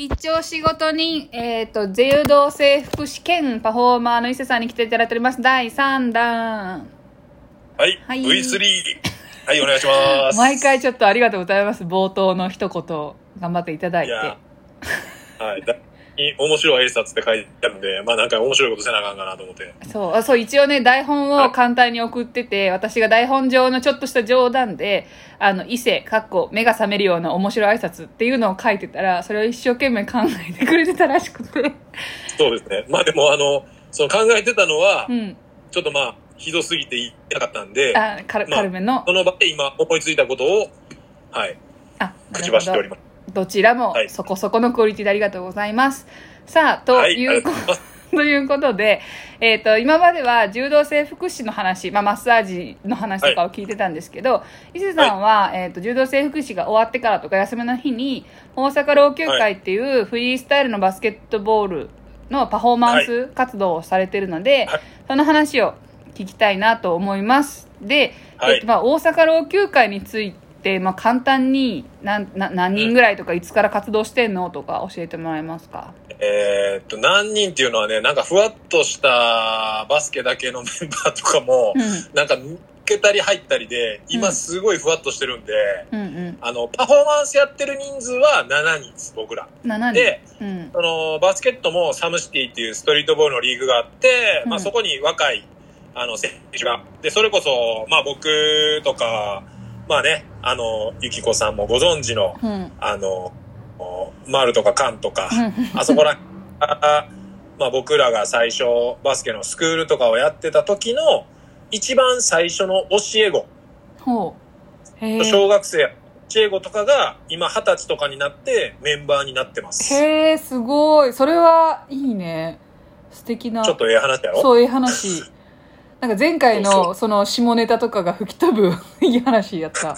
必聴仕事人、えっ、と、柔道整復師兼パフォーマーの伊勢さんに来ていただいております。第3弾。はい。はい V3。はい、お願いします。毎回ちょっとありがとうございます。冒頭の一言、頑張っていただいて。いや、はい。面白い挨拶って書いてあるんで、まあなんか面白いことせなあかんかなと思って。そう、あそう、一応ね、台本を簡単に送ってて、私が台本上のちょっとした冗談で、あの、伊勢、かっこ、目が覚めるような面白い挨拶っていうのを書いてたら、それを一生懸命考えてくれてたらしくて。そうですね。まあでもあの、その考えてたのはう、ん。ちょっとまあ、ひどすぎて言いたかったんで、あ、軽めのそ。の場で今思いついたことを、はい、あ、口走っておりまます。す。どちらもはいそこそこのクオリティでありがとうございます。さあ、とはい、うこがとうござい。ということで、えっ、と、今までは柔道整復師の話、まあ、マッサージの話とかを聞いてたんですけど、伊勢さんは、えっ、と、柔道整復師が終わってからとか休みの日に、大阪老朽会っていうフリースタイルのバスケットボールのパフォーマンス活動をされてるので、はいその話を聞きたいなと思います。で、はいえっとまあ、大阪老朽会について、まあ、簡単に何な何人ぐらいとかいつから活動してんのとか教えてもらえますか？えーっと、何人っていうのはね、なんかふわっとしたバスケだけのメンバーとかも、うん。なんか抜けたり入ったりで、うん。今すごいふわっとしてるんで、うんうん。あの、パフォーマンスやってる人数は7人です、僕ら。7人。で、うん。その、バスケットもサムシティっていうストリートボールのリーグがあって、うん。まあそこに若い、あの、選手が。で、それこそ、まあ僕とか、まあね、あの、ゆきこさんもご存知の、うん。あの、マルとかカンとか、うん。あそこら、あ まあ僕らが最初バスケのスクールとかをやってた時の一番最初の教え子、ほう。小学生教え子とかが今二十歳とかになってメンバーになってます。ちへえすごい。それはいいね。素敵な。ょっとええ話やろ。そういう話なんか前回のその下ネタとかが吹き飛ぶ いい話やった。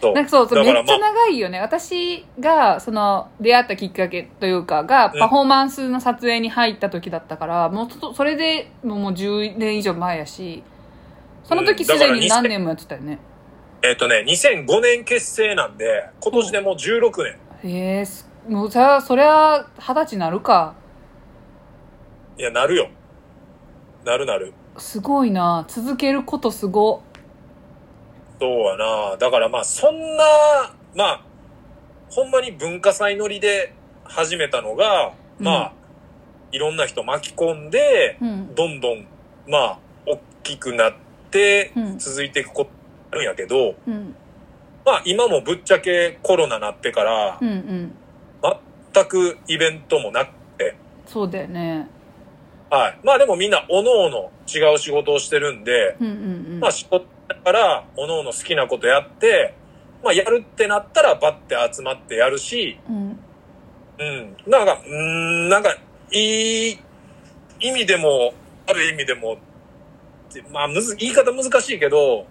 そう。なんかそうそうめっちゃ長いよね。私がその出会ったきっかけというかがうん。パフォーマンスの撮影に入った時だったから、もうそそれでもうもう10年以上前やしその時すでに何年もやってたよね、えっ、とね、2005年結成なんで、今年でもう16年。へえすもうさそりゃ二十歳なるか。いや、なるよ。なるなる。すごいな。続けることすご。そうやな。だからまあ、そんな、まあ、ほんまに文化祭乗りで始めたのが、まあ、いろんな人巻き込んで、うん。どんどん、まあ、大きくなってうん、続いていくことあるんやけど、うん。まあ、今もぶっちゃけコロナなってからう、んうん。全くイベントもなくて、そうだよねはい。まあでもみんな、おのおの違う仕事をしてるんで、うんうんうんまあ仕事だから、おのおの好きなことやって、まあやるってなったらバッて集まってやるし、うんうん。なんか、うーん、なんか、いい意味でも、ある意味でも、まあむず、言い方難しいけど、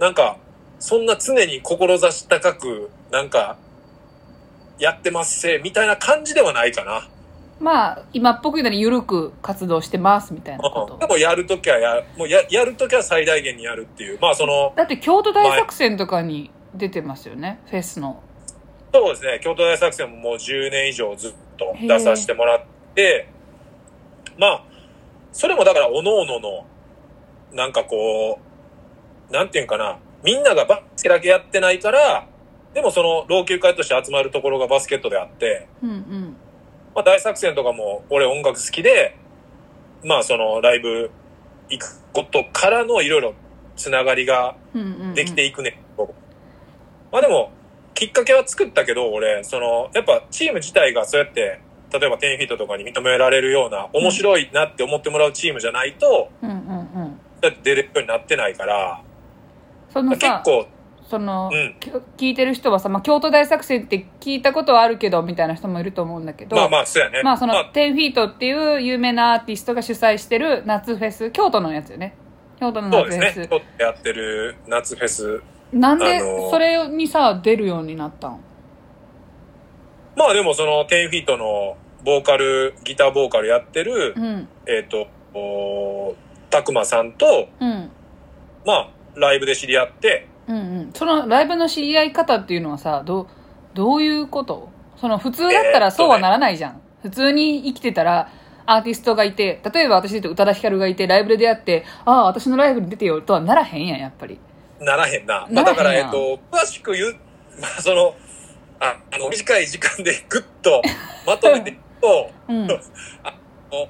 なんか、そんな常に志高く、なんか、やってますせ、みたいな感じではないかな。まあ今っぽく言うなら緩く活動してますみたいなこうんでともやるときはや、もうや、やるときは最大限にやるっていう。まあその、だって京都大作戦とかに出てますよねフェスの。そうですね、京都大作戦ももう10年以上ずっと出させてもらって、まあ、それもだから、おのおのの、なんかこう、なんていうんかな、みんながバスケだけやってないから、でもその老朽会として集まるところがバスケットであって、うんうんまあ大作戦とかも俺音楽好きで、まあそのライブ行くことからのいろいろつながりがうんうんうんできていくね。まあでも、きっかけは作ったけど、俺、その、やっぱチーム自体がそうやって、例えば10フィートとかに認められるような、面白いなって思ってもらうチームじゃないと、うんうんうんだって出れるようになってないから、そのさ結構、その、うん。き聞いてる人はさ、まあ、京都大作戦って聞いたことはあるけどみたいな人もいると思うんだけどまあまあ、そうやね。まあその、まあ。10フィートっていう有名なアーティストが主催してる夏フェス京都のやつよね。京都のそう夏フェス、ですね。やってる夏フェス。なんであのーそれにさ出るようになったん？まあでもその10フィートのボーカル、ギターボーカルやってる、うん。えっ、と、おたくまさんと、うん。まあ、ライブで知り合って、うんうんそのライブの知り合い方っていうのはさどうどういうこと？その普通だったらそうはならないじゃん。普通に生きてたら、アーティストがいて、例えば私で言うと宇多田ヒカルがいて、ライブで出会って、ああ、私のライブに出てよとはならへんやん、やっぱり。ならへんな。だから、えっと、詳しく言う、まあ、その、ああの、短い時間でぐっとまとめていくと、うん。あの、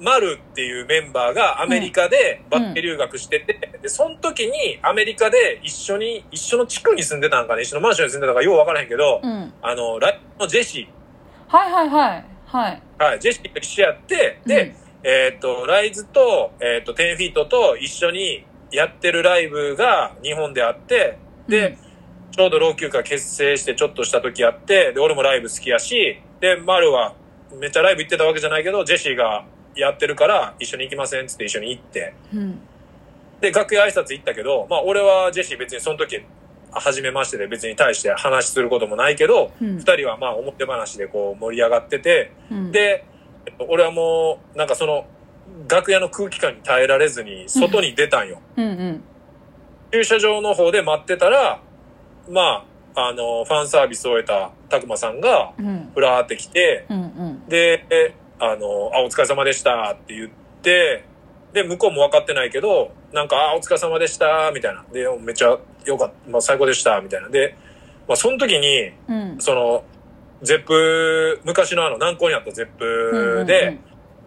マルっていうメンバーがアメリカでバッテ留学してて、で、その時にアメリカで一緒に、一緒の地区に住んでたんかね、一緒のマンションに住んでたかようわからへんけど、うん。あの、ライブのジェシはいはいはい。はい。ー、はい、ジェシーと一緒やって、で、えっ、と、ライズと、えっ、と、10フィートと一緒にやってるライブが日本であって、で、ちょうど老朽化結成してちょっとした時やって、で、俺もライブ好きやし、で、マルはめっちゃライブ行ってたわけじゃないけど、ジェシーがやってるから一緒に行きませんっつって一緒に行って、うん。で、楽屋挨拶行ったけど、まあ俺はジェシー別にその時、初めましてで別に対して話することもないけど、うん二人はまあ表話でこう盛り上がってて、うん、で、えっと俺はもう、なんかその、楽屋の空気感に耐えられずに、外に出たんよ。うんうん。駐車場の方で待ってたら、まあ、あの、ファンサービスを終えたたくまさんが、うん。ふらーって来て、うんうん。で、えあの、あ、お疲れ様でしたって言って、で、向こうも分かってないけど、なんか、あ、お疲れ様でした、みたいな。で、めっちゃよかった、まあ、最高でした、みたいな。で、まあ、その時に、うん。その、ゼップ、昔のあの、南港にあったゼップで、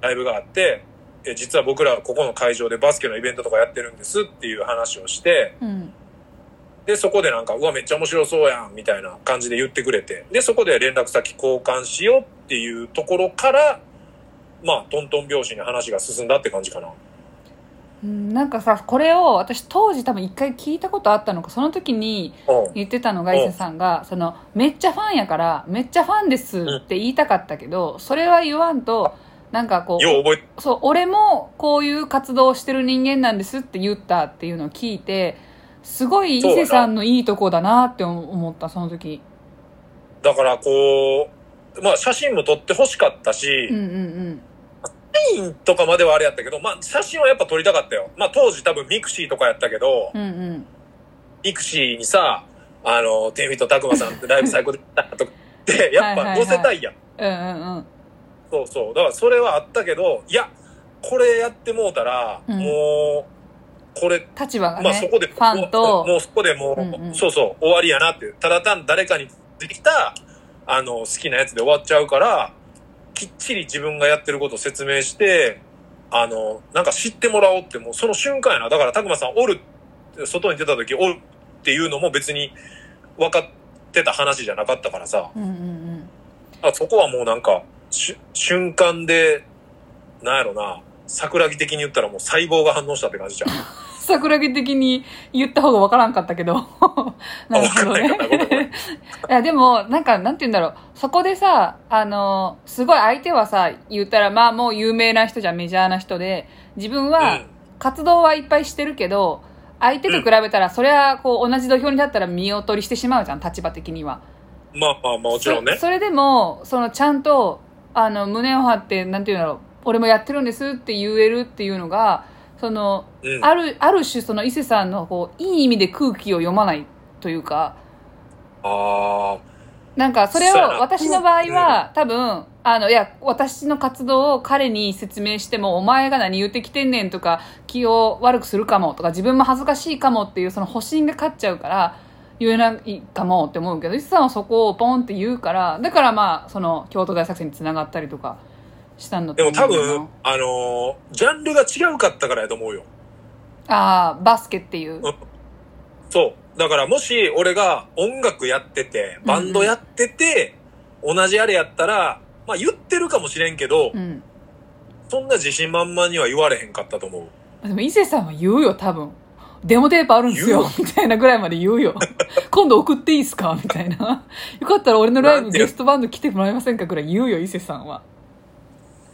ライブがあって、え実は僕らここの会場でバスケのイベントとかやってるんですっていう話をして、うんうん。で、そこでなんか、うわ、めっちゃ面白そうやん、みたいな感じで言ってくれて、で、そこで連絡先交換しようっていうところから、まあ、トントン拍子に話が進んだって感じかな。うんなんかさこれを私当時多分一回聞いたことあったのかその時にうん。言ってたのが伊勢さんがそのめっちゃファンやからめっちゃファンですって言いたかったけどそれは言わんとなんかこようそう俺もこういう活動をしてる人間なんですって言ったっていうのを聞いてすごい伊勢さんのいいとこだなって思ったその時だからこう、まあ、写真も撮って欲しかったし、うんうんサインとかまではあれやったけど、まあ、写真はやっぱ撮りたかったよ。まあ、当時多分ミクシーとかやったけど、うんうんうんミクシーにさ、あの、テンフィットたくまさんってライブ最高でしたとか って、やっぱ載せたいやん。うんうんうんそうそう。だからそれはあったけど、いや、これやってもうたら、うんもう、これ、立場がね、まあそこで、ファンともうそこでもう、うんうんそうそう、終わりやなっていう。ただ単誰かにできた、あの、好きなやつで終わっちゃうから、きっちり自分がやってることを説明して、あの、なんか知ってもらおうって、もうその瞬間やな。だから、たくまさんおる、外に出た時おるっていうのも別に分かってた話じゃなかったからさ。うんうんうんあそこはもうなんか、瞬間で、なんやろな、桜木的に言ったらもう細胞が反応したって感じじゃん。桜木的に言った方がわからんかったけど。なるほどね。いや、でも、なんか、なんて言うんだろう。そこでさ、あの、すごい相手はさ、言ったら、まあもう有名な人じゃん、メジャーな人で、自分はうん活動はいっぱいしてるけど、相手と比べたら、それはこう同じ土俵に立ったら見劣りしてしまうじゃん、立場的には。まあまあもちろんねそ。それでも、そのちゃんと、あの、胸を張って、なんて言うんだろう、俺もやってるんですって言えるっていうのが、その、うん。ある、ある種その伊勢さんのこう、いい意味で空気を読まないというか、あなんかそれを私の場合は、多分、あの、いや、私の活動を彼に説明しても、お前が何言ってきてんねんとか、気を悪くするかもとか、自分も恥ずかしいかもっていうその保身が勝っちゃうから、言えないかもって思うけど、伊勢さんはそこをポンって言うから、だからまあ、その、京都大作戦につながったりとかしたんだあ。でも多分、あのージャンルが違うかったからやと思うよ。ああ、バスケっていう。そう。だからもし俺が音楽やってて、バンドやってて、同じあれやったら、まあ言ってるかもしれんけど、うん。そんな自信満々には言われへんかったと思う。でも伊勢さんは言うよ、多分。デモテープあるんですよ言、みたいなぐらいまで言うよ。今度送っていいですか？みたいな。よかったら俺のライブゲストバンド来てもらえませんか？ぐらい言うよ、伊勢さんは。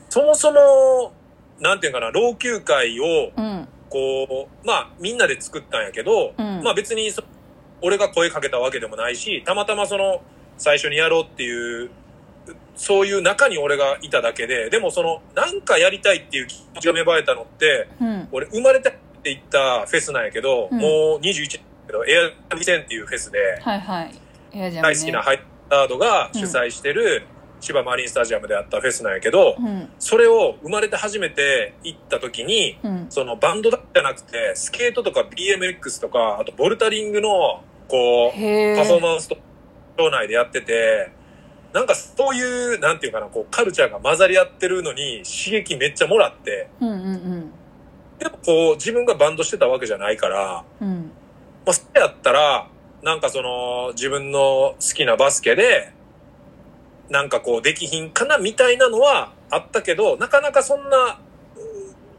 そもそも、なんていうかな、老朽会を、うん。こう、まあ、みんなで作ったんやけど、うんまあ別にそ、俺が声かけたわけでもないし、たまたまその、最初にやろうっていう、そういう中に俺がいただけで、でもその、なんかやりたいっていう気持ちが芽生えたのって、うん。俺生まれてって行ったフェスなんやけど、うんもう21だけど、エア2000っていうフェスで、はいはい。ね。大好きなハイタードが主催してる千葉マリンスタジアムであったフェスなんやけど、うん。それを生まれて初めて行った時に、うん。そのバンドだけじゃなくて、スケートとか BMX とか、あとボルタリングの、こう、へパフォーえ。マンスと、町内でやってて、なんかそういう、なんていうかな、こう、カルチャーが混ざり合ってるのに刺激めっちゃもらって、うんうんでもこう、自分がバンドしてたわけじゃないから、うん。うん。まあ、それやったら、なんかその、自分の好きなバスケで、なんかこう、できひんかなみたいなのはあったけど、なかなかそんな、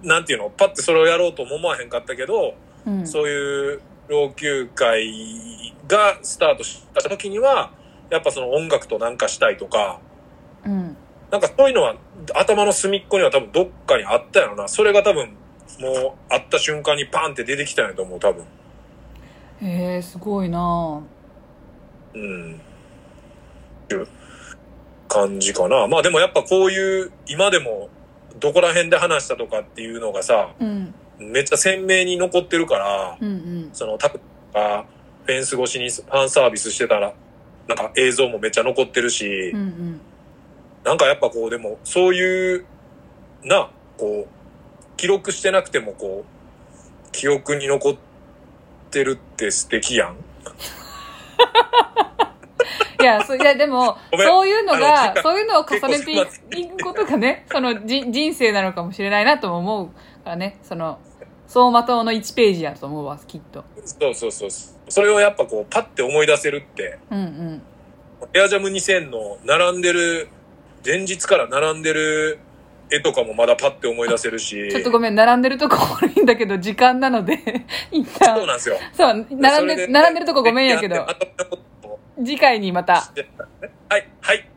うんなんていうの、パッてそれをやろうとも思わへんかったけど、うん。そういう老朽会がスタートした時には、やっぱその音楽となんかしたいとか、うん。なんかそういうのは頭の隅っこには多分どっかにあったやろな。それが多分もう会った瞬間にパンって出てきたんやと思う、多分。へえ、すごいなうん。感じかな。まあでもやっぱこういう、今でもどこら辺で話したとかっていうのがさ、うん。めっちゃ鮮明に残ってるから、うんうん。そのタクがフェンス越しにファンサービスしてたら、なんか映像もめっちゃ残ってるし、うんうん。なんかやっぱこうでもそういう、な、こう、記録してなくてもこう、記憶に残ってるって素敵やん。いや、そいやでも、そういうのがそういうのを重ねていくことがね、そのじ人生なのかもしれないなとも思うからね、その、走馬灯の1ページやと思うわ、きっと。そうそうそう。それをやっぱこう、パッて思い出せるって、うんうん。エアジャム2000の並んでる、前日から並んでる絵とかもまだパッて思い出せるし。ちょっとごめん、並んでるとこ悪いんだけど、時間なので、一旦。そうなんですよ。そう、並んで、それ並んでるとこごめんやけど次回にまた。はい、はい。